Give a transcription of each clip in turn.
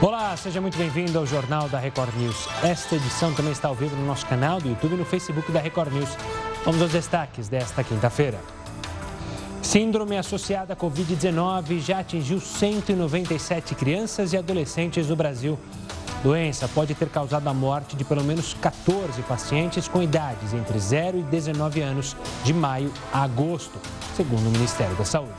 Olá, seja muito bem-vindo ao Jornal da Record News. Esta edição também está ao vivo no nosso canal do YouTube e no Facebook da Record News. Vamos aos destaques desta quinta-feira. Síndrome associada à Covid-19 já atingiu 197 crianças e adolescentes no Brasil. Doença pode ter causado a morte de pelo menos 14 pacientes com idades entre 0 e 19 anos de maio a agosto, segundo o Ministério da Saúde.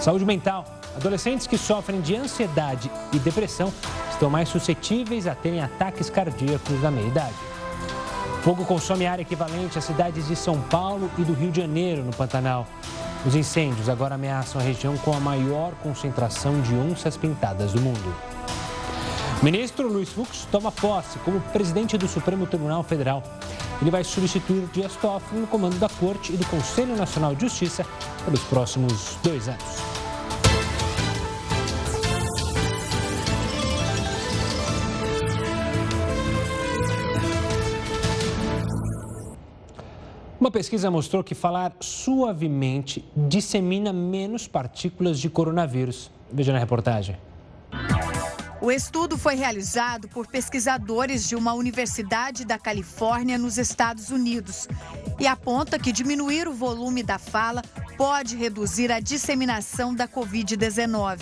Saúde mental. Adolescentes que sofrem de ansiedade e depressão estão mais suscetíveis a terem ataques cardíacos da meia-idade. Fogo consome área equivalente às cidades de São Paulo e do Rio de Janeiro, no Pantanal. Os incêndios agora ameaçam a região com a maior concentração de onças pintadas do mundo. O ministro Luiz Fux toma posse como presidente do Supremo Tribunal Federal. Ele vai substituir Dias Toffoli no comando da Corte e do Conselho Nacional de Justiça pelos próximos dois anos. Uma pesquisa mostrou que falar suavemente dissemina menos partículas de coronavírus. Veja na reportagem. O estudo foi realizado por pesquisadores de uma universidade da Califórnia, nos Estados Unidos, e aponta que diminuir o volume da fala pode reduzir a disseminação da Covid-19.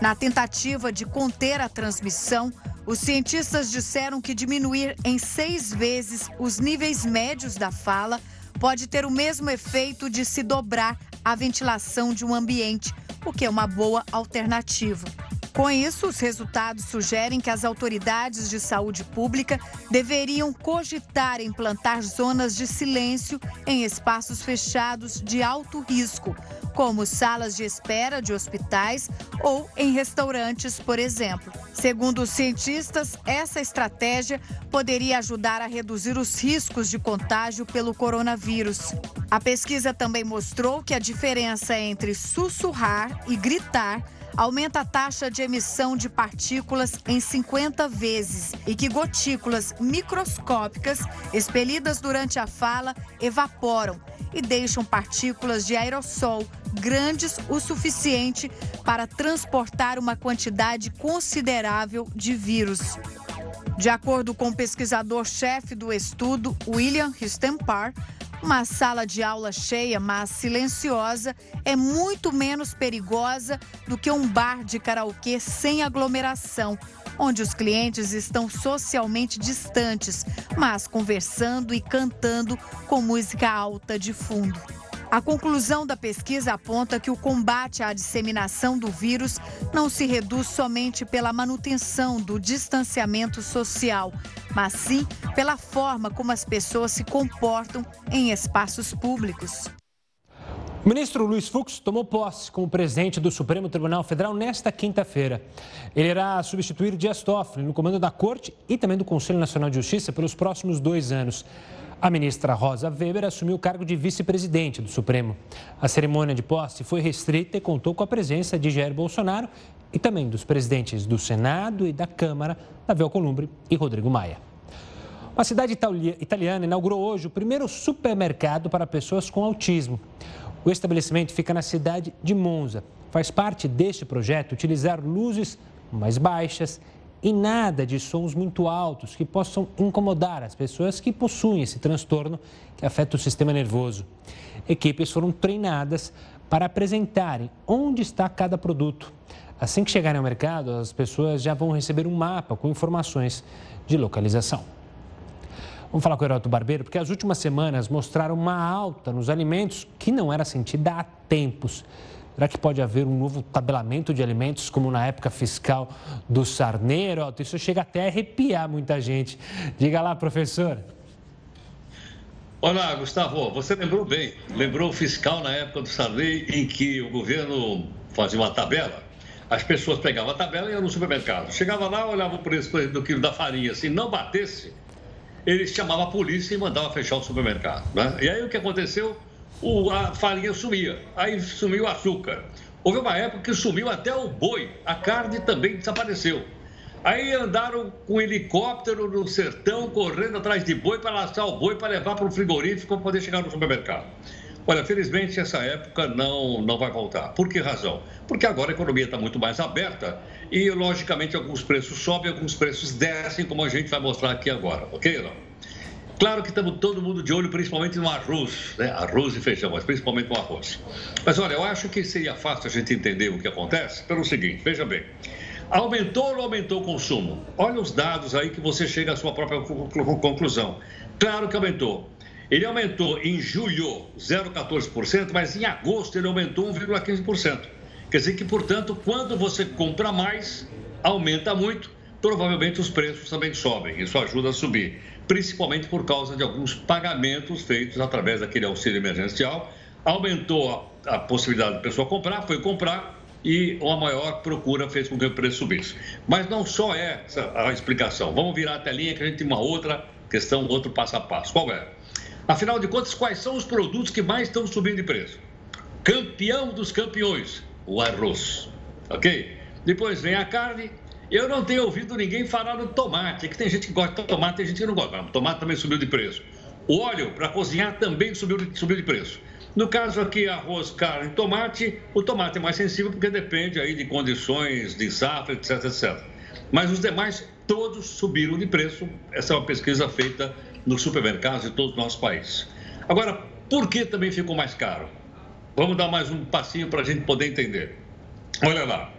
Na tentativa de conter a transmissão, os cientistas disseram que diminuir em seis vezes os níveis médios da fala pode ter o mesmo efeito de se dobrar a ventilação de um ambiente, o que é uma boa alternativa. Com isso, os resultados sugerem que as autoridades de saúde pública deveriam cogitar implantar zonas de silêncio em espaços fechados de alto risco, como salas de espera de hospitais ou em restaurantes, por exemplo. Segundo os cientistas, essa estratégia poderia ajudar a reduzir os riscos de contágio pelo coronavírus. A pesquisa também mostrou que a diferença entre sussurrar e gritar aumenta a taxa de emissão de partículas em 50 vezes e que gotículas microscópicas expelidas durante a fala evaporam e deixam partículas de aerossol grandes o suficiente para transportar uma quantidade considerável de vírus. De acordo com o pesquisador-chefe do estudo, William Histempar, uma sala de aula cheia, mas silenciosa, é muito menos perigosa do que um bar de karaokê sem aglomeração, onde os clientes estão socialmente distantes, mas conversando e cantando com música alta de fundo. A conclusão da pesquisa aponta que o combate à disseminação do vírus não se reduz somente pela manutenção do distanciamento social, mas sim pela forma como as pessoas se comportam em espaços públicos. O ministro Luiz Fux tomou posse como presidente do Supremo Tribunal Federal nesta quinta-feira. Ele irá substituir Dias Toffoli no comando da Corte e também do Conselho Nacional de Justiça pelos próximos dois anos. A ministra Rosa Weber assumiu o cargo de vice-presidente do Supremo. A cerimônia de posse foi restrita e contou com a presença de Jair Bolsonaro e também dos presidentes do Senado e da Câmara, Davi Alcolumbre e Rodrigo Maia. Uma cidade italiana inaugurou hoje o primeiro supermercado para pessoas com autismo. O estabelecimento fica na cidade de Monza. Faz parte deste projeto utilizar luzes mais baixas e nada de sons muito altos que possam incomodar as pessoas que possuem esse transtorno que afeta o sistema nervoso. Equipes foram treinadas para apresentarem onde está cada produto. Assim que chegarem ao mercado, as pessoas já vão receber um mapa com informações de localização. Vamos falar com o Heroto Barbeiro, porque as últimas semanas mostraram uma alta nos alimentos que não era sentida há tempos. Será que pode haver um novo tabelamento de alimentos, como na época fiscal do Sarneiro? Isso chega até a arrepiar muita gente. Diga lá, professor. Olá, Gustavo, você lembrou bem. Lembrou o fiscal na época do Sarney, em que o governo fazia uma tabela. As pessoas pegavam a tabela e iam no supermercado. Chegava lá, olhava o preço do quilo da farinha. Se não batesse, eles chamavam a polícia e mandavam fechar o supermercado. Né? E aí o que aconteceu? O, a farinha sumia, aí sumiu o açúcar. Houve uma época que sumiu até o boi, a carne também desapareceu. Aí andaram com helicóptero no sertão, correndo atrás de boi para laçar o boi para levar para o frigorífico para poder chegar no supermercado. Olha, felizmente essa época não, não vai voltar. Por que razão? Porque agora a economia está muito mais aberta e, logicamente, alguns preços sobem, alguns preços descem, como a gente vai mostrar aqui agora, ok? Não? Claro que estamos todo mundo de olho, principalmente no arroz, né? arroz e feijão, mas principalmente no arroz. Mas olha, eu acho que seria fácil a gente entender o que acontece pelo seguinte: veja bem, aumentou ou não aumentou o consumo? Olha os dados aí que você chega à sua própria conclusão. Claro que aumentou. Ele aumentou em julho 0,14%, mas em agosto ele aumentou 1,15%. Quer dizer que, portanto, quando você compra mais, aumenta muito, provavelmente os preços também sobem. Isso ajuda a subir principalmente por causa de alguns pagamentos feitos através daquele auxílio emergencial. Aumentou a, a possibilidade da pessoa comprar, foi comprar e uma maior procura fez com que o preço subisse. Mas não só é essa a explicação. Vamos virar a telinha que a gente tem uma outra questão, outro passo a passo. Qual é? Afinal de contas, quais são os produtos que mais estão subindo de preço? Campeão dos campeões, o arroz. Ok? Depois vem a carne, eu não tenho ouvido ninguém falar no tomate. É que tem gente que gosta de tomate, tem gente que não gosta. O tomate também subiu de preço. O óleo para cozinhar também subiu de, subiu de preço. No caso aqui, arroz, carne, tomate, o tomate é mais sensível porque depende aí de condições de safra, etc, etc. Mas os demais todos subiram de preço. Essa é uma pesquisa feita nos supermercados de todo o nosso país. Agora, por que também ficou mais caro? Vamos dar mais um passinho para a gente poder entender. Olha lá.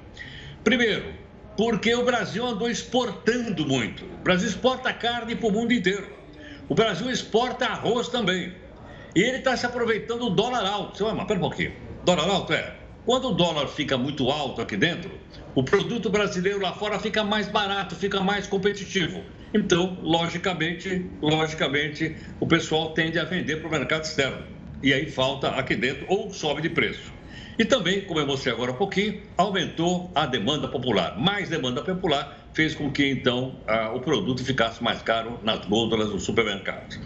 Primeiro, porque o Brasil andou exportando muito. O Brasil exporta carne para o mundo inteiro. O Brasil exporta arroz também. E ele está se aproveitando do dólar alto. Você vai, mas pera um pouquinho. Dólar alto é? Quando o dólar fica muito alto aqui dentro, o produto brasileiro lá fora fica mais barato, fica mais competitivo. Então, logicamente, logicamente, o pessoal tende a vender para o mercado externo. E aí falta aqui dentro ou sobe de preço. E também, como eu mostrei agora há pouquinho, aumentou a demanda popular. Mais demanda popular fez com que, então, o produto ficasse mais caro nas gôndolas dos supermercados.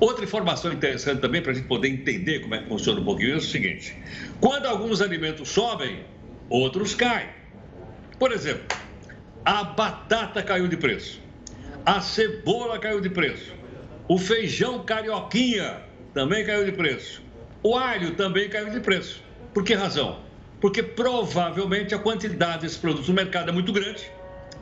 Outra informação interessante também, para a gente poder entender como é que funciona um pouquinho, é o seguinte: quando alguns alimentos sobem, outros caem. Por exemplo, a batata caiu de preço, a cebola caiu de preço, o feijão carioquinha também caiu de preço, o alho também caiu de preço. Por que razão? Porque provavelmente a quantidade desses produtos no mercado é muito grande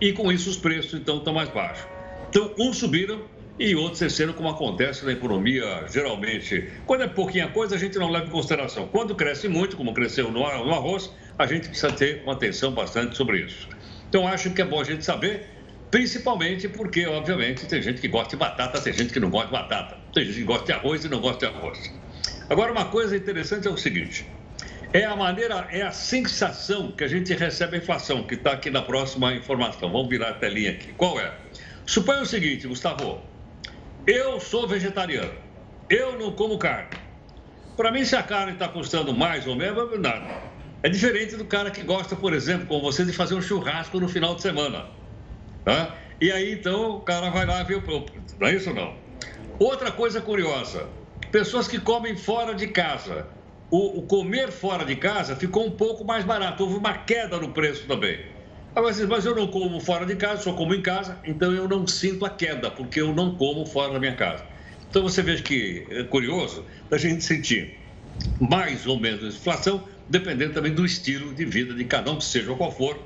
e com isso os preços então estão mais baixos. Então, uns subiram e outros desceram, como acontece na economia geralmente. Quando é pouquinha coisa, a gente não leva em consideração. Quando cresce muito, como cresceu no arroz, a gente precisa ter uma atenção bastante sobre isso. Então, acho que é bom a gente saber, principalmente porque, obviamente, tem gente que gosta de batata, tem gente que não gosta de batata, tem gente que gosta de arroz e não gosta de arroz. Agora, uma coisa interessante é o seguinte: é a maneira, é a sensação que a gente recebe a inflação, que está aqui na próxima informação. Vamos virar a telinha aqui. Qual é? Suponha o seguinte, Gustavo. Eu sou vegetariano. Eu não como carne. Para mim, se a carne está custando mais ou menos, nada. É diferente do cara que gosta, por exemplo, com você, de fazer um churrasco no final de semana. Tá? E aí, então, o cara vai lá ver o. Não é isso não? Outra coisa curiosa: pessoas que comem fora de casa o, o, comer fora de casa ficou um pouco mais barato. Houve uma queda no preço também. Agora, mas eu não como fora de casa, só como em casa, então eu não sinto a queda, porque eu não como fora da minha casa. Então você veja que é curioso da gente sentir mais ou menos inflação, dependendo também do estilo de vida de cada um, seja qual for.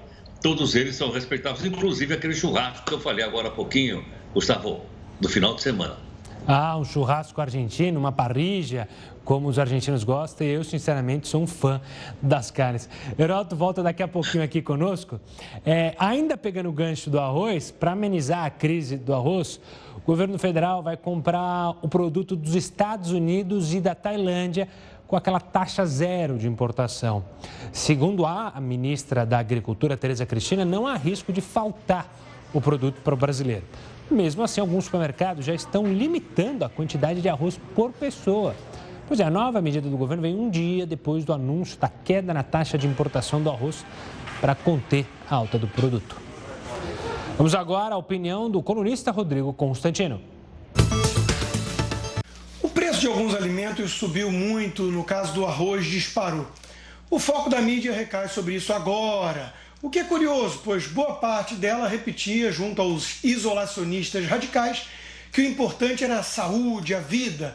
Todos eles são respeitáveis, inclusive aquele churrasco que eu falei agora há pouquinho, Gustavo, do final de semana. Ah, um churrasco argentino, uma parrilla, como os argentinos gostam, e eu, sinceramente, sou um fã das carnes. Heroto volta daqui a pouquinho aqui conosco. É, ainda pegando o gancho do arroz, para amenizar a crise do arroz, o governo federal vai comprar o produto dos Estados Unidos e da Tailândia com aquela taxa zero de importação. Segundo a ministra da Agricultura, Tereza Cristina, não há risco de faltar o produto para o brasileiro. Mesmo assim, alguns supermercados já estão limitando a quantidade de arroz por pessoa. Pois é, a nova medida do governo vem um dia depois do anúncio da queda na taxa de importação do arroz para conter a alta do produto. Vamos agora à opinião do colunista Rodrigo Constantino. O preço de alguns alimentos subiu muito, no caso do arroz disparou. O foco da mídia recai sobre isso agora. O que é curioso, pois boa parte dela repetia, junto aos isolacionistas radicais, que o importante era a saúde, a vida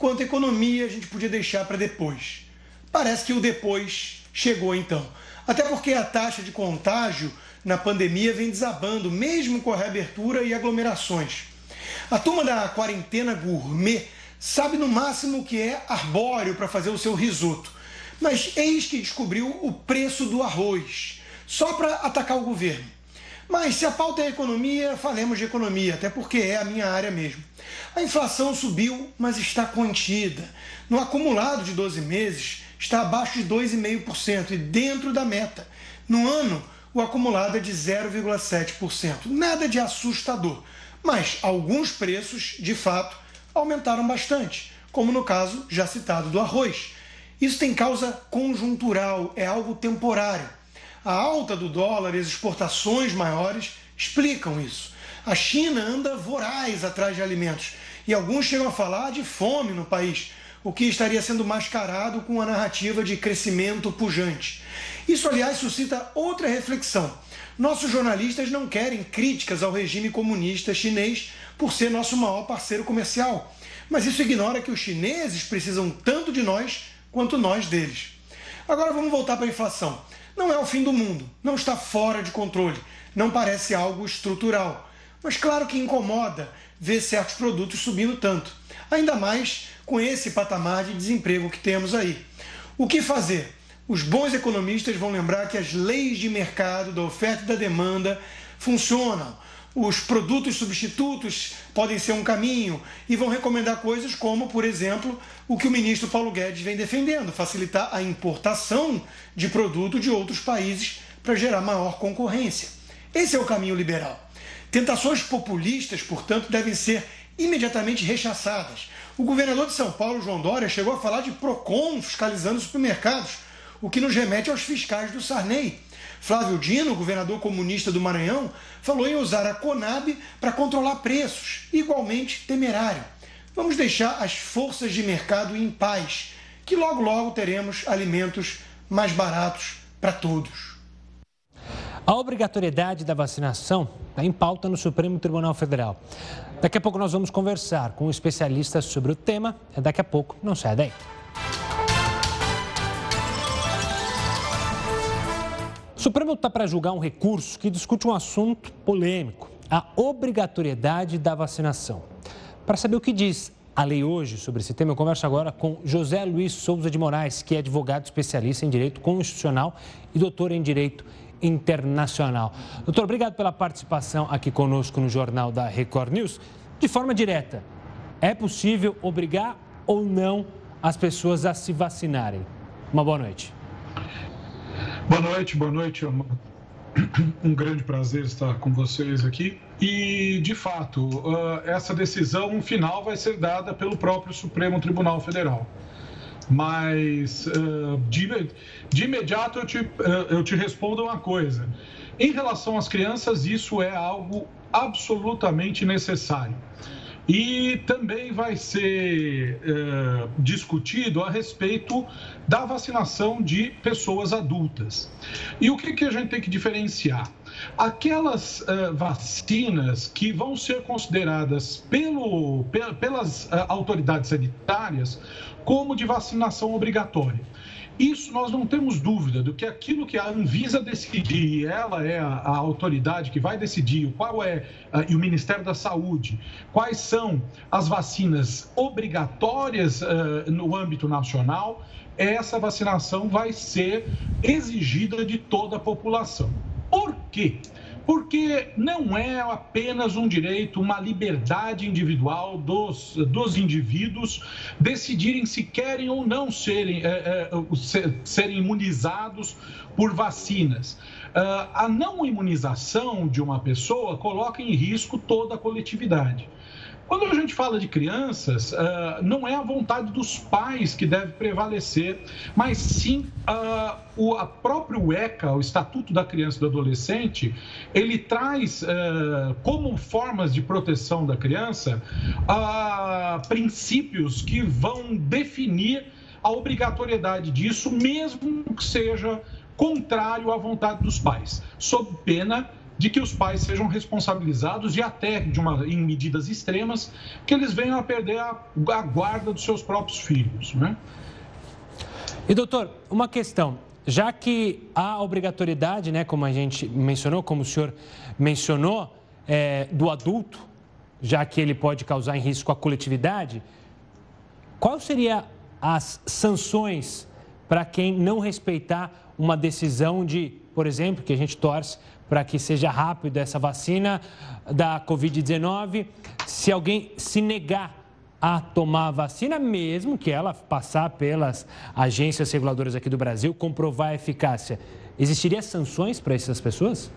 quanto economia a gente podia deixar para depois. Parece que o depois chegou então. Até porque a taxa de contágio na pandemia vem desabando, mesmo com a reabertura e aglomerações. A turma da quarentena gourmet sabe no máximo o que é arbóreo para fazer o seu risoto. Mas eis que descobriu o preço do arroz, só para atacar o governo. Mas se a pauta é economia, falemos de economia, até porque é a minha área mesmo. A inflação subiu, mas está contida. No acumulado de 12 meses, está abaixo de 2,5% e dentro da meta. No ano, o acumulado é de 0,7%. Nada de assustador, mas alguns preços, de fato, aumentaram bastante, como no caso já citado do arroz. Isso tem causa conjuntural, é algo temporário. A alta do dólar e as exportações maiores explicam isso. A China anda voraz atrás de alimentos e alguns chegam a falar de fome no país, o que estaria sendo mascarado com a narrativa de crescimento pujante. Isso, aliás, suscita outra reflexão. Nossos jornalistas não querem críticas ao regime comunista chinês por ser nosso maior parceiro comercial. Mas isso ignora que os chineses precisam tanto de nós quanto nós deles. Agora vamos voltar para a inflação. Não é o fim do mundo, não está fora de controle, não parece algo estrutural. Mas claro que incomoda ver certos produtos subindo tanto, ainda mais com esse patamar de desemprego que temos aí. O que fazer? Os bons economistas vão lembrar que as leis de mercado, da oferta e da demanda funcionam. Os produtos substitutos podem ser um caminho e vão recomendar coisas como, por exemplo, o que o ministro Paulo Guedes vem defendendo: facilitar a importação de produto de outros países para gerar maior concorrência. Esse é o caminho liberal. Tentações populistas, portanto, devem ser imediatamente rechaçadas. O governador de São Paulo, João Dória, chegou a falar de PROCON fiscalizando supermercados o que nos remete aos fiscais do Sarney. Flávio Dino, governador comunista do Maranhão, falou em usar a Conab para controlar preços, igualmente temerário. Vamos deixar as forças de mercado em paz, que logo logo teremos alimentos mais baratos para todos. A obrigatoriedade da vacinação está em pauta no Supremo Tribunal Federal. Daqui a pouco nós vamos conversar com um especialista sobre o tema. Daqui a pouco, não sai daí. O Supremo está para julgar um recurso que discute um assunto polêmico: a obrigatoriedade da vacinação. Para saber o que diz a lei hoje sobre esse tema, eu converso agora com José Luiz Souza de Moraes, que é advogado especialista em direito constitucional e doutor em direito internacional. Doutor, obrigado pela participação aqui conosco no Jornal da Record News. De forma direta, é possível obrigar ou não as pessoas a se vacinarem? Uma boa noite. Boa noite, boa noite. Um grande prazer estar com vocês aqui. E, de fato, uh, essa decisão final vai ser dada pelo próprio Supremo Tribunal Federal. Mas, uh, de, imediato, eu te, uh, eu te respondo uma coisa. Em relação às crianças, isso é algo absolutamente necessário. E também vai ser é, discutido a respeito da vacinação de pessoas adultas. E o que, que a gente tem que diferenciar? Aquelas uh, vacinas que vão ser consideradas pelo, pelas uh, autoridades sanitárias como de vacinação obrigatória. Isso nós não temos dúvida do que aquilo que a Anvisa decidir, ela é a, a autoridade que vai decidir qual é, uh, e o Ministério da Saúde, quais são as vacinas obrigatórias uh, no âmbito nacional, essa vacinação vai ser exigida de toda a população. Por quê? Porque não é apenas um direito, uma liberdade individual dos, dos indivíduos decidirem se querem ou não serem, é, é, serem imunizados por vacinas. Uh, a não imunização de uma pessoa coloca em risco toda a coletividade. Quando a gente fala de crianças, uh, não é a vontade dos pais que deve prevalecer, mas sim uh, o a próprio ECA, o Estatuto da Criança e do Adolescente, ele traz uh, como formas de proteção da criança princípios que vão definir a obrigatoriedade disso, mesmo que seja contrário à vontade dos pais, sob pena de que os pais sejam responsabilizados e até de uma, em medidas extremas que eles venham a perder a, a guarda dos seus próprios filhos. Né? E doutor, uma questão. Já que há obrigatoriedade, né, como a gente mencionou, como o senhor mencionou, é, do adulto, já que ele pode causar em risco a coletividade, qual seria as sanções para quem não respeitar uma decisão de, por exemplo, que a gente torce para que seja rápido essa vacina da Covid-19, se alguém se negar a tomar a vacina, mesmo que ela passar pelas agências reguladoras aqui do Brasil, comprovar a eficácia, existiria sanções para essas pessoas?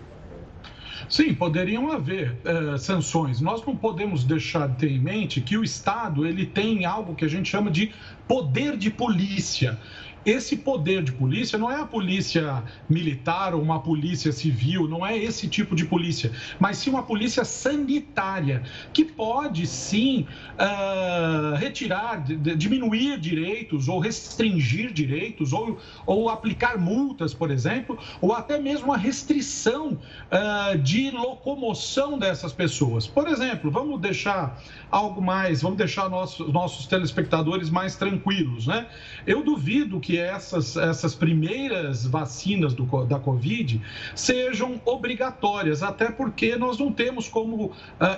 Sim, poderiam haver uh, sanções. Nós não podemos deixar de ter em mente que o Estado ele tem algo que a gente chama de poder de polícia esse poder de polícia não é a polícia militar ou uma polícia civil, não é esse tipo de polícia, mas sim uma polícia sanitária, que pode sim uh, retirar, diminuir direitos ou restringir direitos ou, ou aplicar multas, por exemplo, ou até mesmo a restrição uh, de locomoção dessas pessoas. Por exemplo, vamos deixar algo mais, vamos deixar nossos, nossos telespectadores mais tranquilos, né? Eu duvido que essas, essas primeiras vacinas do, da Covid sejam obrigatórias, até porque nós não temos como uh,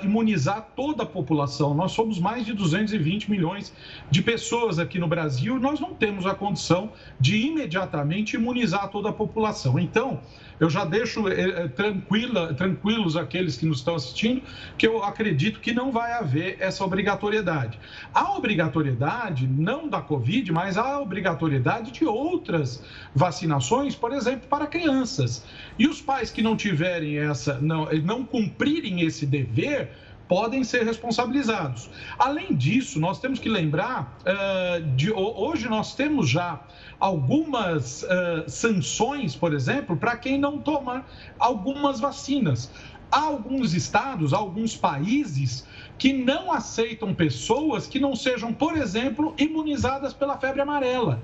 imunizar toda a população. Nós somos mais de 220 milhões de pessoas aqui no Brasil, nós não temos a condição de imediatamente imunizar toda a população. Então, eu já deixo eh, tranquila, tranquilos aqueles que nos estão assistindo, que eu acredito que não vai haver essa obrigatoriedade. A obrigatoriedade, não da Covid, mas a obrigatoriedade de outras vacinações, por exemplo, para crianças. E os pais que não tiverem essa, não, não cumprirem esse dever, podem ser responsabilizados. Além disso, nós temos que lembrar uh, de hoje nós temos já algumas uh, sanções, por exemplo, para quem não toma algumas vacinas. Há alguns estados, alguns países que não aceitam pessoas que não sejam, por exemplo, imunizadas pela febre amarela.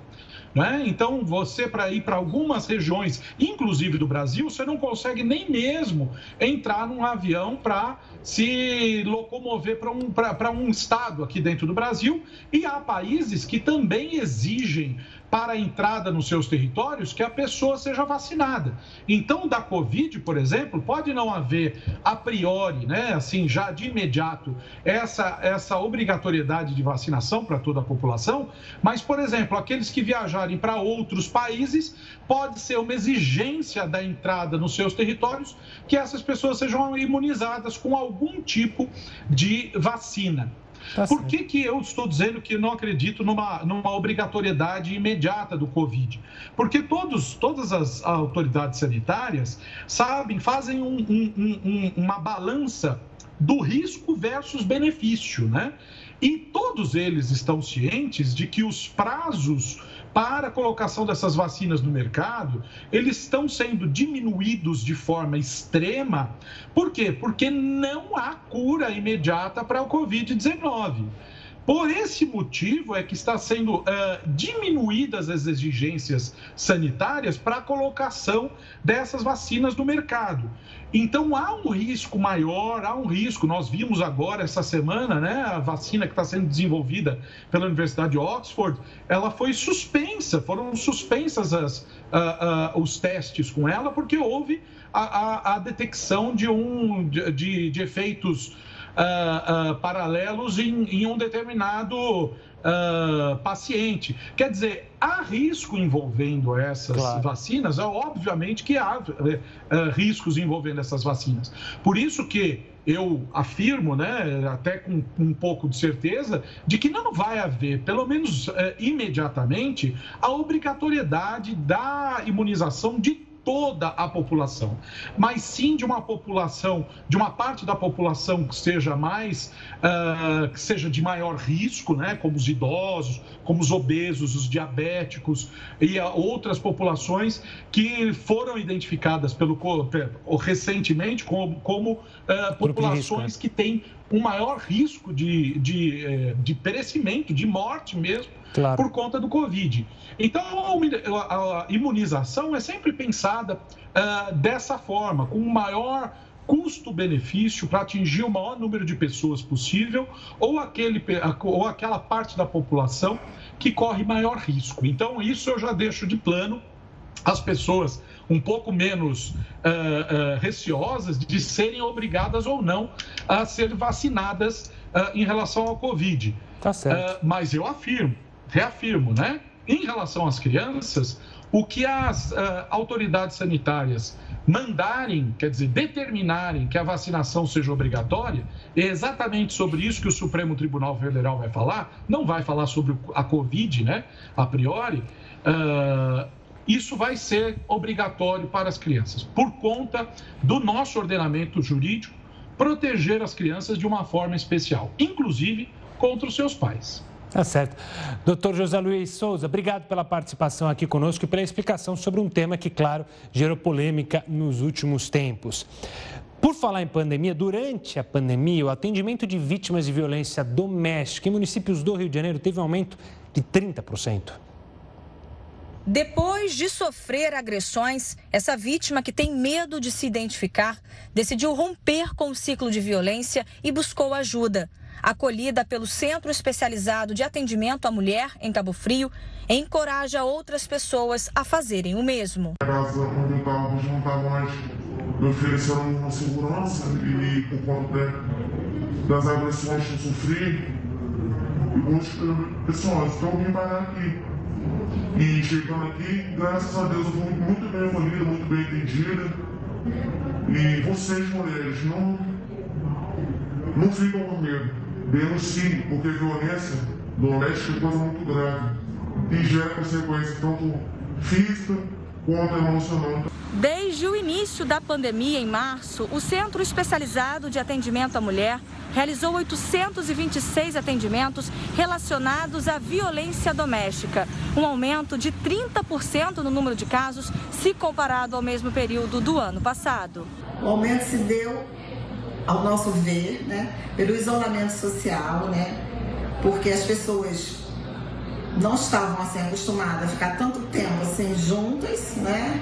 Né? Então, você, para ir para algumas regiões, inclusive do Brasil, você não consegue nem mesmo entrar num avião para se locomover para um, um estado aqui dentro do Brasil. E há países que também exigem para a entrada nos seus territórios que a pessoa seja vacinada. Então, da Covid, por exemplo, pode não haver a priori, né, assim, já de imediato, essa, essa obrigatoriedade de vacinação para toda a população, mas, por exemplo, aqueles que viajarem para outros países, pode ser uma exigência da entrada nos seus territórios que essas pessoas sejam imunizadas com algum tipo de vacina. Tá Por que, que eu estou dizendo que não acredito numa, numa obrigatoriedade imediata do Covid? Porque todos, todas as autoridades sanitárias sabem, fazem um, um, um, uma balança do risco versus benefício, né? E todos eles estão cientes de que os prazos para a colocação dessas vacinas no mercado, eles estão sendo diminuídos de forma extrema. Por quê? Porque não há cura imediata para o Covid-19. Por esse motivo é que está sendo uh, diminuídas as exigências sanitárias para a colocação dessas vacinas no mercado. Então há um risco maior, há um risco. Nós vimos agora essa semana, né, a vacina que está sendo desenvolvida pela Universidade de Oxford, ela foi suspensa, foram suspensas as, uh, uh, os testes com ela porque houve a, a, a detecção de um de, de efeitos uh, uh, paralelos em, em, um determinado uh, paciente. Quer dizer, há risco envolvendo essas claro. vacinas, é obviamente que há riscos envolvendo essas vacinas. Por isso que eu afirmo, né, até com um pouco de certeza, de que não vai haver, pelo menos imediatamente, a obrigatoriedade da imunização de toda a população, mas sim de uma população, de uma parte da população que seja mais, uh, que seja de maior risco, né, como os idosos, como os obesos, os diabéticos e outras populações que foram identificadas pelo recentemente como, como uh, populações né? que têm um maior risco de, de, eh, de perecimento, de morte mesmo, claro. por conta do Covid. Então, a, imunização é sempre pensada uh, dessa forma, com maior custo-benefício para atingir o maior número de pessoas possível ou, aquele, ou aquela parte da população que corre maior risco. Então, isso eu já deixo de plano as pessoas um pouco menos uh, uh, receosas de serem obrigadas ou não a ser vacinadas uh, em relação ao Covid. Tá certo. mas eu afirmo, reafirmo, né? Em relação às crianças, o que as autoridades sanitárias mandarem, quer dizer, determinarem que a vacinação seja obrigatória, é exatamente sobre isso que o Supremo Tribunal Federal vai falar, não vai falar sobre a Covid, né, a priori, uh, isso vai ser obrigatório para as crianças, por conta do nosso ordenamento jurídico proteger as crianças de uma forma especial, inclusive contra os seus pais. Tá certo. Doutor José Luiz Souza, obrigado pela participação aqui conosco e pela explicação sobre um tema que, claro, gerou polêmica nos últimos tempos. Por falar em pandemia, durante a pandemia, o atendimento de vítimas de violência doméstica em municípios do Rio de Janeiro teve um aumento de 30%. Depois de sofrer agressões, essa vítima que tem medo de se identificar decidiu romper com o ciclo de violência e buscou ajuda. Acolhida pelo Centro Especializado de Atendimento à Mulher em Cabo Frio, encoraja outras pessoas a fazerem o mesmo. Onde eu estava, não estava mais me oferecendo uma segurança e por conta das agressões que eu sofri, muitas pessoas estão me parar aqui. E chegando aqui, graças a Deus, eu fui muito bem acolhida, muito bem atendida. E vocês, mulheres, não, não ficam com medo. Denunciem, porque violência doméstica é coisa muito grave e gera consequências tanto física quanto emocional. Desde o início da pandemia, em março, o Centro Especializado de Atendimento à Mulher realizou 826 atendimentos relacionados à violência doméstica, um aumento de 30% no número de casos se comparado ao mesmo período do ano passado. O aumento se deu, ao nosso ver, né, pelo isolamento social, né, porque as pessoas não estavam assim acostumadas a ficar tanto tempo assim juntas, né?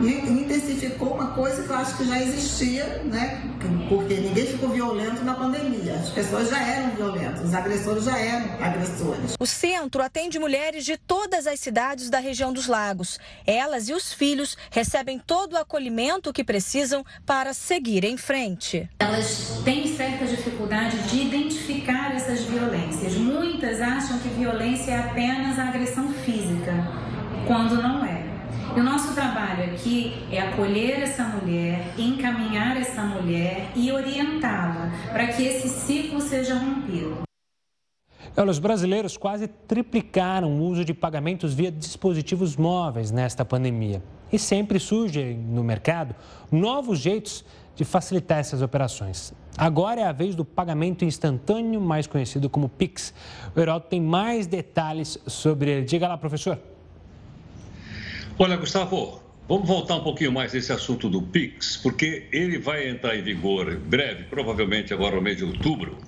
E intensificou uma coisa que eu acho que já existia, né? Porque ninguém ficou violento na pandemia. As pessoas já eram violentas, os agressores já eram agressores. O centro atende mulheres de todas as cidades da região dos lagos. Elas e os filhos recebem todo o acolhimento que precisam para seguir em frente. Elas têm certa dificuldade de identificar essas violências. Muitas acham que violência é apenas apenas a agressão física, quando não é. E o nosso trabalho aqui é acolher essa mulher, encaminhar essa mulher e orientá-la para que esse ciclo seja rompido. Os brasileiros quase triplicaram o uso de pagamentos via dispositivos móveis nesta pandemia. E sempre surgem no mercado novos jeitos de facilitar essas operações. Agora é a vez do pagamento instantâneo, mais conhecido como Pix. O Heraldo tem mais detalhes sobre ele. Diga lá, professor. Olha, Gustavo, vamos voltar um pouquinho mais nesse assunto do Pix, porque ele vai entrar em vigor breve, provavelmente agora no mês de outubro.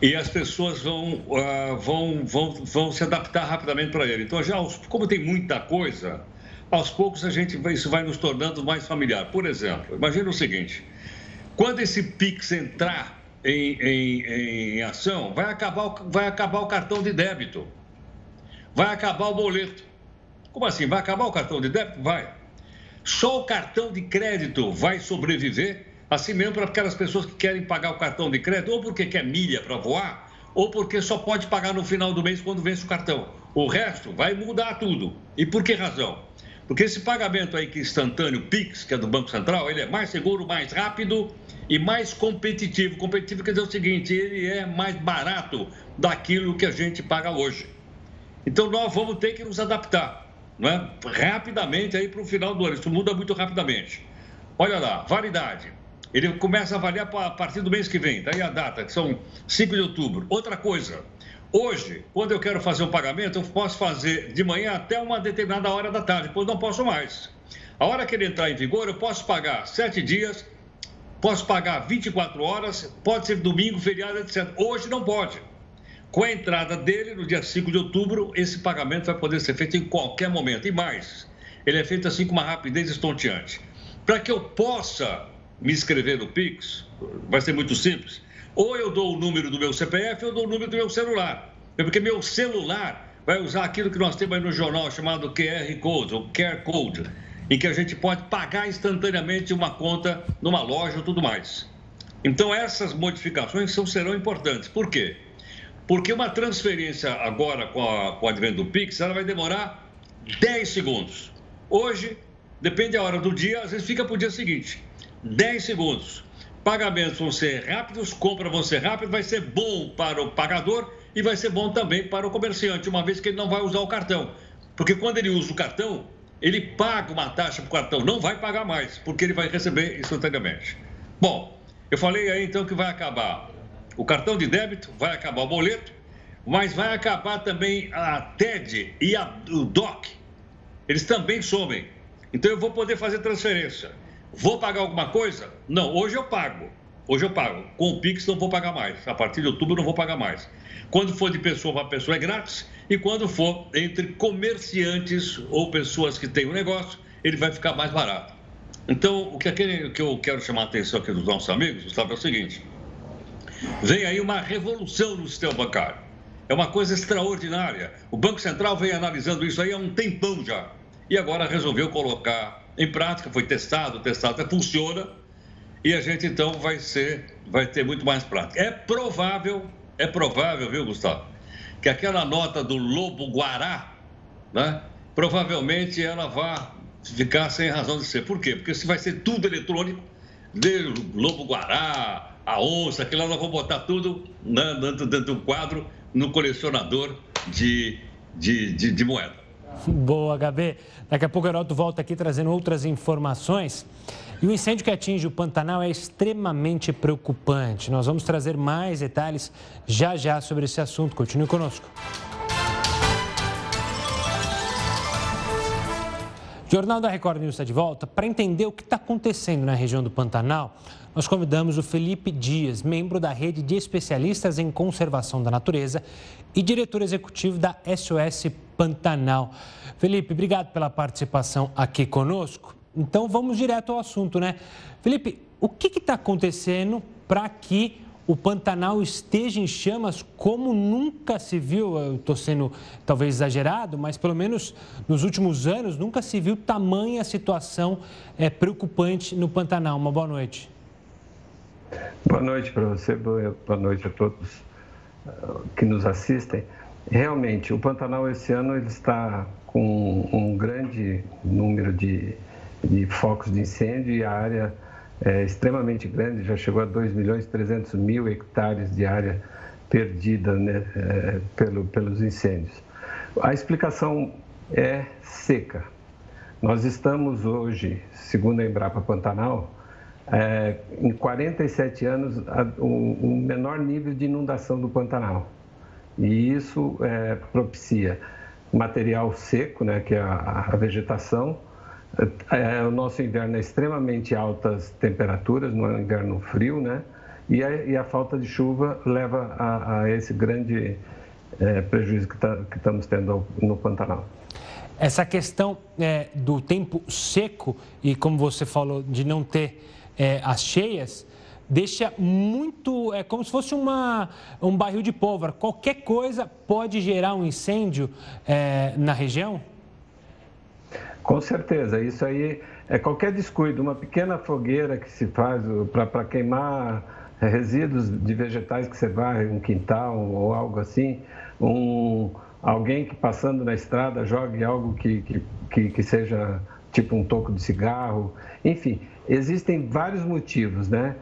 E as pessoas vão, uh, vão, vão, vão se adaptar rapidamente para ele. Então, já, como tem muita coisa, aos poucos a gente isso vai nos tornando mais familiar. Por exemplo, imagine o seguinte: quando esse Pix entrar em, em, em ação, vai acabar, vai acabar o cartão de débito, vai acabar o boleto. Como assim? Vai acabar o cartão de débito? Vai. Só o cartão de crédito vai sobreviver, assim mesmo para aquelas pessoas que querem pagar o cartão de crédito, ou porque quer milha para voar, ou porque só pode pagar no final do mês quando vence o cartão. O resto vai mudar tudo. E por que razão? Porque esse pagamento aí que é instantâneo, PIX, que é do Banco Central, ele é mais seguro, mais rápido e mais competitivo. Competitivo quer dizer o seguinte, ele é mais barato daquilo que a gente paga hoje. Então nós vamos ter que nos adaptar, não é? rapidamente aí para o final do ano. Isso muda muito rapidamente. Olha lá, validade. Ele começa a avaliar a partir do mês que vem, daí a data, que são 5 de outubro. Outra coisa, Hoje, quando eu quero fazer um pagamento, eu posso fazer de manhã até uma determinada hora da tarde, depois não posso mais. A hora que ele entrar em vigor, eu posso pagar sete dias, posso pagar 24 horas, pode ser domingo, feriado, etc. Hoje não pode. Com a entrada dele, no dia 5 de outubro, esse pagamento vai poder ser feito em qualquer momento. E mais, ele é feito assim com uma rapidez estonteante. Para que eu possa me inscrever no Pix, vai ser muito simples. Ou eu dou o número do meu CPF ou eu dou o número do meu celular. É porque meu celular vai usar aquilo que nós temos aí no jornal chamado QR Code, ou QR Code, em que a gente pode pagar instantaneamente uma conta numa loja ou tudo mais. Então, essas modificações são, serão importantes. Por quê? Porque uma transferência agora com, a, com o advento do Pix, ela vai demorar 10 segundos. Hoje, depende da hora do dia, às vezes fica para o dia seguinte. 10 segundos. Pagamentos vão ser rápidos, compra vão ser rápido, vai ser bom para o pagador e vai ser bom também para o comerciante, uma vez que ele não vai usar o cartão. Porque quando ele usa o cartão, ele paga uma taxa para o cartão, não vai pagar mais, porque ele vai receber instantaneamente. Bom, eu falei aí então que vai acabar o cartão de débito, vai acabar o boleto, mas vai acabar também a TED e a, o DOC. Eles também somem. Então eu vou poder fazer transferência. Vou pagar alguma coisa? Não, hoje eu pago. Hoje eu pago. Com o Pix não vou pagar mais. A partir de outubro não vou pagar mais. Quando for de pessoa para pessoa é grátis. E quando for entre comerciantes ou pessoas que têm um negócio, ele vai ficar mais barato. Então, o que, o que eu quero chamar a atenção aqui dos nossos amigos, Gustavo, é o seguinte: vem aí uma revolução no sistema bancário. É uma coisa extraordinária. O Banco Central vem analisando isso aí há um tempão já. E agora resolveu colocar em prática, foi testado, testado, funciona. E a gente então vai ser, vai ter muito mais prática. É provável, é provável, viu, Gustavo, que aquela nota do Lobo Guará, né, provavelmente ela vá ficar sem razão de ser. Por quê? Porque se vai ser tudo eletrônico, de Lobo Guará, a onça, aquilo lá nós vamos botar tudo né, dentro, dentro do quadro no colecionador de, de, de, de moeda. Boa, HB. Daqui a pouco o Heroto volta aqui trazendo outras informações. E o incêndio que atinge o Pantanal é extremamente preocupante. Nós vamos trazer mais detalhes já já sobre esse assunto. Continue conosco. Jornal da Record News está de volta. Para entender o que está acontecendo na região do Pantanal, nós convidamos o Felipe Dias, membro da rede de especialistas em conservação da natureza e diretor executivo da SOS Pantanal. Felipe, obrigado pela participação aqui conosco. Então vamos direto ao assunto, né? Felipe, o que está acontecendo para que o Pantanal esteja em chamas como nunca se viu. Eu estou sendo talvez exagerado, mas pelo menos nos últimos anos nunca se viu tamanha situação é, preocupante no Pantanal. Uma boa noite. Boa noite para você, boa noite a todos eh, que nos assistem. Realmente, o Pantanal esse ano ele está com um grande número de, de focos de incêndio e a área é extremamente grande, já chegou a 2 milhões e 300 mil hectares de área perdida né, é, pelo, pelos incêndios. A explicação é seca. Nós estamos hoje, segundo a Embrapa Pantanal, é, em 47 anos, o, o, menor nível de inundação do Pantanal. E isso é, propicia material seco, né, que é a, a vegetação, o nosso inverno é extremamente altas temperaturas, não é um inverno frio, né? E a, e a falta de chuva leva a, a esse grande é, prejuízo que, tá, que, estamos tendo no Pantanal. Essa questão é, do tempo seco e, como você falou, de não ter é, as cheias, deixa muito. É como se fosse uma, um barril de pólvora. Qualquer coisa pode gerar um incêndio é, na região? Com certeza, isso aí é qualquer descuido, uma pequena fogueira que se faz para queimar resíduos de vegetais que você vai, um quintal ou algo assim, um, alguém que passando na estrada jogue algo que, que, que, que seja tipo um toco de cigarro, enfim, existem vários motivos, né?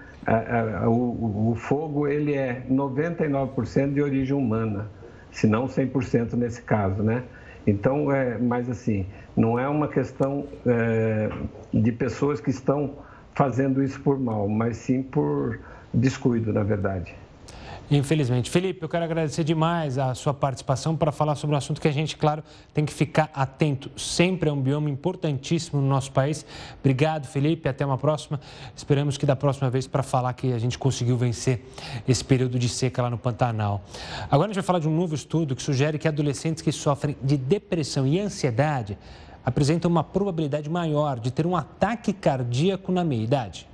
O, o fogo ele é 99% de origem humana, se não 100% nesse caso, né? Então, é, mas assim, não é uma questão é, de pessoas que estão fazendo isso por mal, mas sim por descuido, na verdade. Infelizmente. Felipe, eu quero agradecer demais a sua participação para falar sobre um assunto que a gente, claro, tem que ficar atento. Sempre é um bioma importantíssimo no nosso país. Obrigado, Felipe. Até uma próxima. Esperamos que da próxima vez para falar que a gente conseguiu vencer esse período de seca lá no Pantanal. Agora a gente vai falar de um novo estudo que sugere que adolescentes que sofrem de depressão e ansiedade apresentam uma probabilidade maior de ter um ataque cardíaco na meia-idade.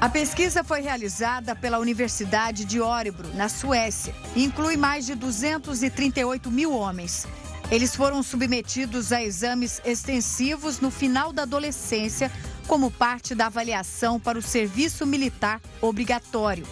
A pesquisa foi realizada pela Universidade de Örebro, na Suécia, e inclui mais de 238 mil homens. Eles foram submetidos a exames extensivos no final da adolescência, como parte da avaliação para o serviço militar obrigatório.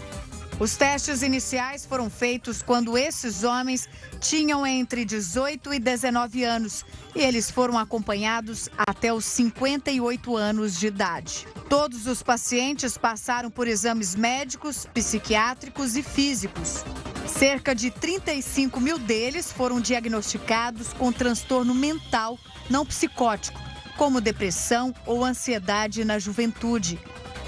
Os testes iniciais foram feitos quando esses homens tinham entre 18 e 19 anos e eles foram acompanhados até os 58 anos de idade. Todos os pacientes passaram por exames médicos, psiquiátricos e físicos. Cerca de 35 mil deles foram diagnosticados com transtorno mental não psicótico, como depressão ou ansiedade na juventude.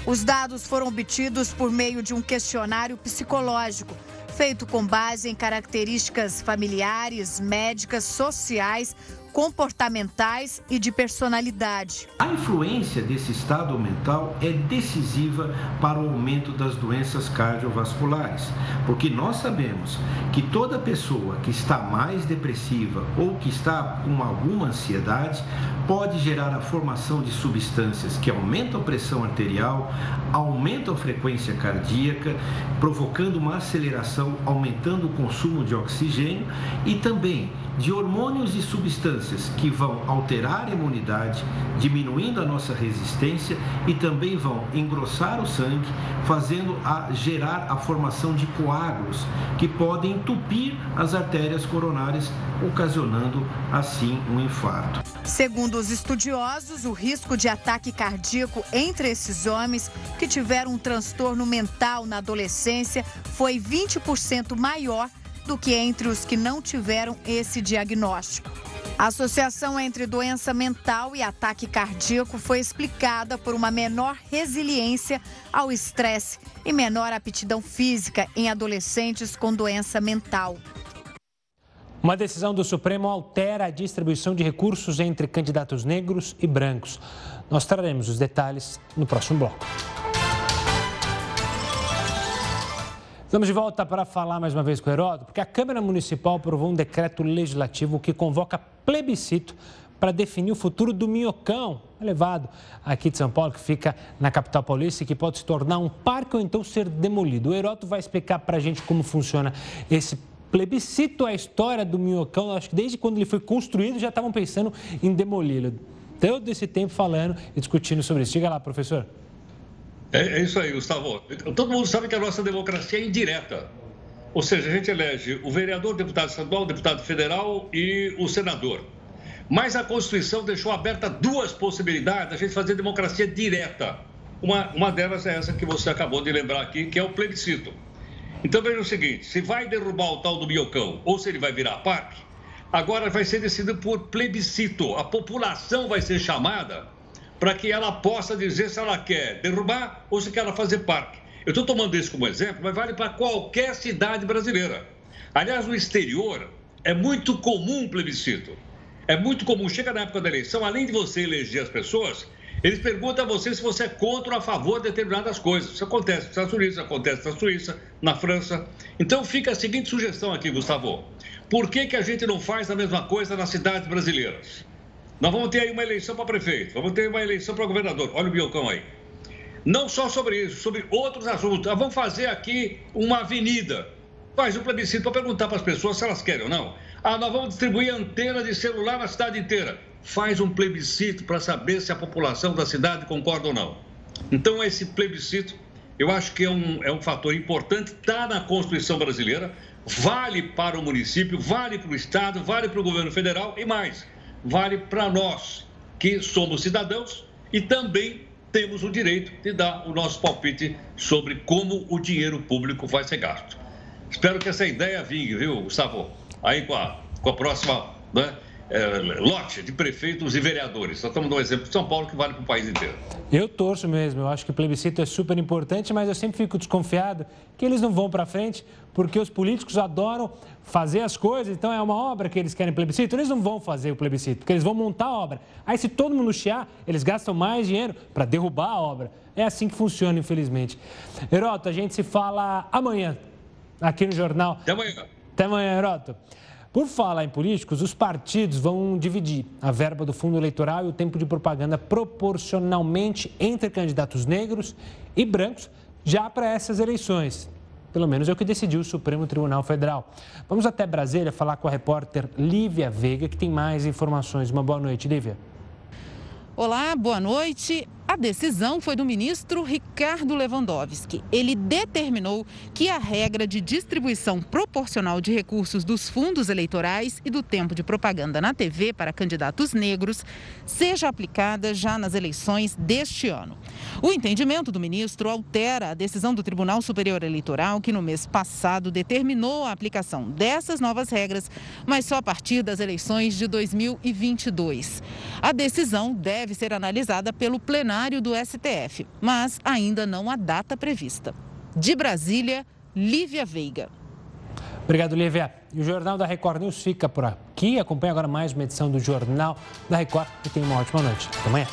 Os dados foram obtidos por meio de um questionário psicológico, feito com base em características familiares, médicas, sociais, comportamentais e de personalidade. A influência desse estado mental é decisiva para o aumento das doenças cardiovasculares, porque nós sabemos que toda pessoa que está mais depressiva ou que está com alguma ansiedade pode gerar a formação de substâncias que aumentam a pressão arterial, aumentam a frequência cardíaca, provocando uma aceleração, aumentando o consumo de oxigênio e também de hormônios e substâncias que vão alterar a imunidade, diminuindo a nossa resistência e também vão engrossar o sangue, fazendo a gerar a formação de coágulos que podem entupir as artérias coronárias, ocasionando assim um infarto. Segundo os estudiosos, o risco de ataque cardíaco entre esses homens que tiveram um transtorno mental na adolescência foi 20% maior do que entre os que não tiveram esse diagnóstico. A associação entre doença mental e ataque cardíaco foi explicada por uma menor resiliência ao estresse e menor aptidão física em adolescentes com doença mental. Uma decisão do Supremo altera a distribuição de recursos entre candidatos negros e brancos. Nós traremos os detalhes no próximo bloco. Estamos de volta para falar mais uma vez com o Heródoto, porque a Câmara Municipal aprovou um decreto legislativo que convoca plebiscito para definir o futuro do Minhocão, elevado aqui de São Paulo, que fica na capital paulista e que pode se tornar um parque ou então ser demolido. O Heródoto vai explicar para a gente como funciona esse plebiscito, a história do Minhocão. Acho que desde quando ele foi construído já estavam pensando em demoli-lo. Todo esse tempo falando e discutindo sobre isso. Diga lá, professor. É, é, isso aí, Gustavo. Todo mundo sabe que a nossa democracia é indireta. Ou seja, a gente elege o vereador, deputado estadual, deputado federal e o senador. Mas a Constituição deixou aberta duas possibilidades da gente fazer democracia direta. Uma, uma delas é essa que você acabou de lembrar aqui, que é o plebiscito. Então veja o seguinte: se vai derrubar o tal do Biocão ou se ele vai virar parque, agora vai ser decidido por plebiscito. A população vai ser chamada para que ela possa dizer se ela quer derrubar ou se quer fazer parque. Eu estou tomando isso como exemplo, mas vale para qualquer cidade brasileira. Aliás, no exterior é muito comum um plebiscito. É muito comum, chega na época da eleição, além de você eleger as pessoas, eles perguntam a você se você é contra ou a favor de determinadas coisas. Isso acontece nos Estados Unidos, acontece na Suíça, na França. Então fica a seguinte sugestão aqui, Gustavo. Por que, que a gente não faz a mesma coisa nas cidades brasileiras? Nós vamos ter aí uma eleição para prefeito, vamos ter uma eleição para governador. Olha o Biocão aí. Não só sobre isso, sobre outros assuntos. Nós vamos fazer aqui uma avenida. Faz um plebiscito para perguntar para as pessoas se elas querem ou não. Ah, nós vamos distribuir antena de celular na cidade inteira. Faz um plebiscito para saber se a população da cidade concorda ou não. Então, esse plebiscito, eu acho que é um, é um fator importante, está na Constituição brasileira, vale para o município, vale para o Estado, vale para o governo federal e mais vale para nós, que somos cidadãos e também temos o direito de dar o nosso palpite sobre como o dinheiro público vai ser gasto. Espero que essa ideia vingue, viu, Gustavo? Aí com a, com a próxima né, é, lote de prefeitos e vereadores. Nós estamos dando um exemplo de São Paulo que vale para o país inteiro. Eu torço mesmo, eu acho que o plebiscito é super importante, mas eu sempre fico desconfiado que eles não vão para frente, porque os políticos adoram fazer as coisas, então é uma obra que eles querem plebiscito, eles não vão fazer o plebiscito, porque eles vão montar a obra. Aí se todo mundo chiar, eles gastam mais dinheiro para derrubar a obra. É assim que funciona, infelizmente. Heroto, a gente se fala amanhã, aqui no Jornal. Até amanhã. Até amanhã, Heroto. Por falar em políticos, os partidos vão dividir a verba do fundo eleitoral e o tempo de propaganda proporcionalmente entre candidatos negros e brancos já para essas eleições. Pelo menos é o que decidiu o Supremo Tribunal Federal. Vamos até Brasília falar com a repórter Lívia Veiga, que tem mais informações. Uma boa noite, Lívia. Olá, boa noite. A decisão foi do ministro Ricardo Lewandowski. Ele determinou que a regra de distribuição proporcional de recursos dos fundos eleitorais e do tempo de propaganda na TV para candidatos negros seja aplicada já nas eleições deste ano. O entendimento do ministro altera a decisão do Tribunal Superior Eleitoral, que no mês passado determinou a aplicação dessas novas regras, mas só a partir das eleições de 2022. A decisão deve ser analisada pelo plenário plenário do STF, mas ainda não há data prevista. De Brasília, Lívia Veiga. Obrigado, Lívia. E o Jornal da Record News fica por aqui. Acompanhe agora mais uma edição do Jornal da Record e tenha uma ótima noite. Até amanhã.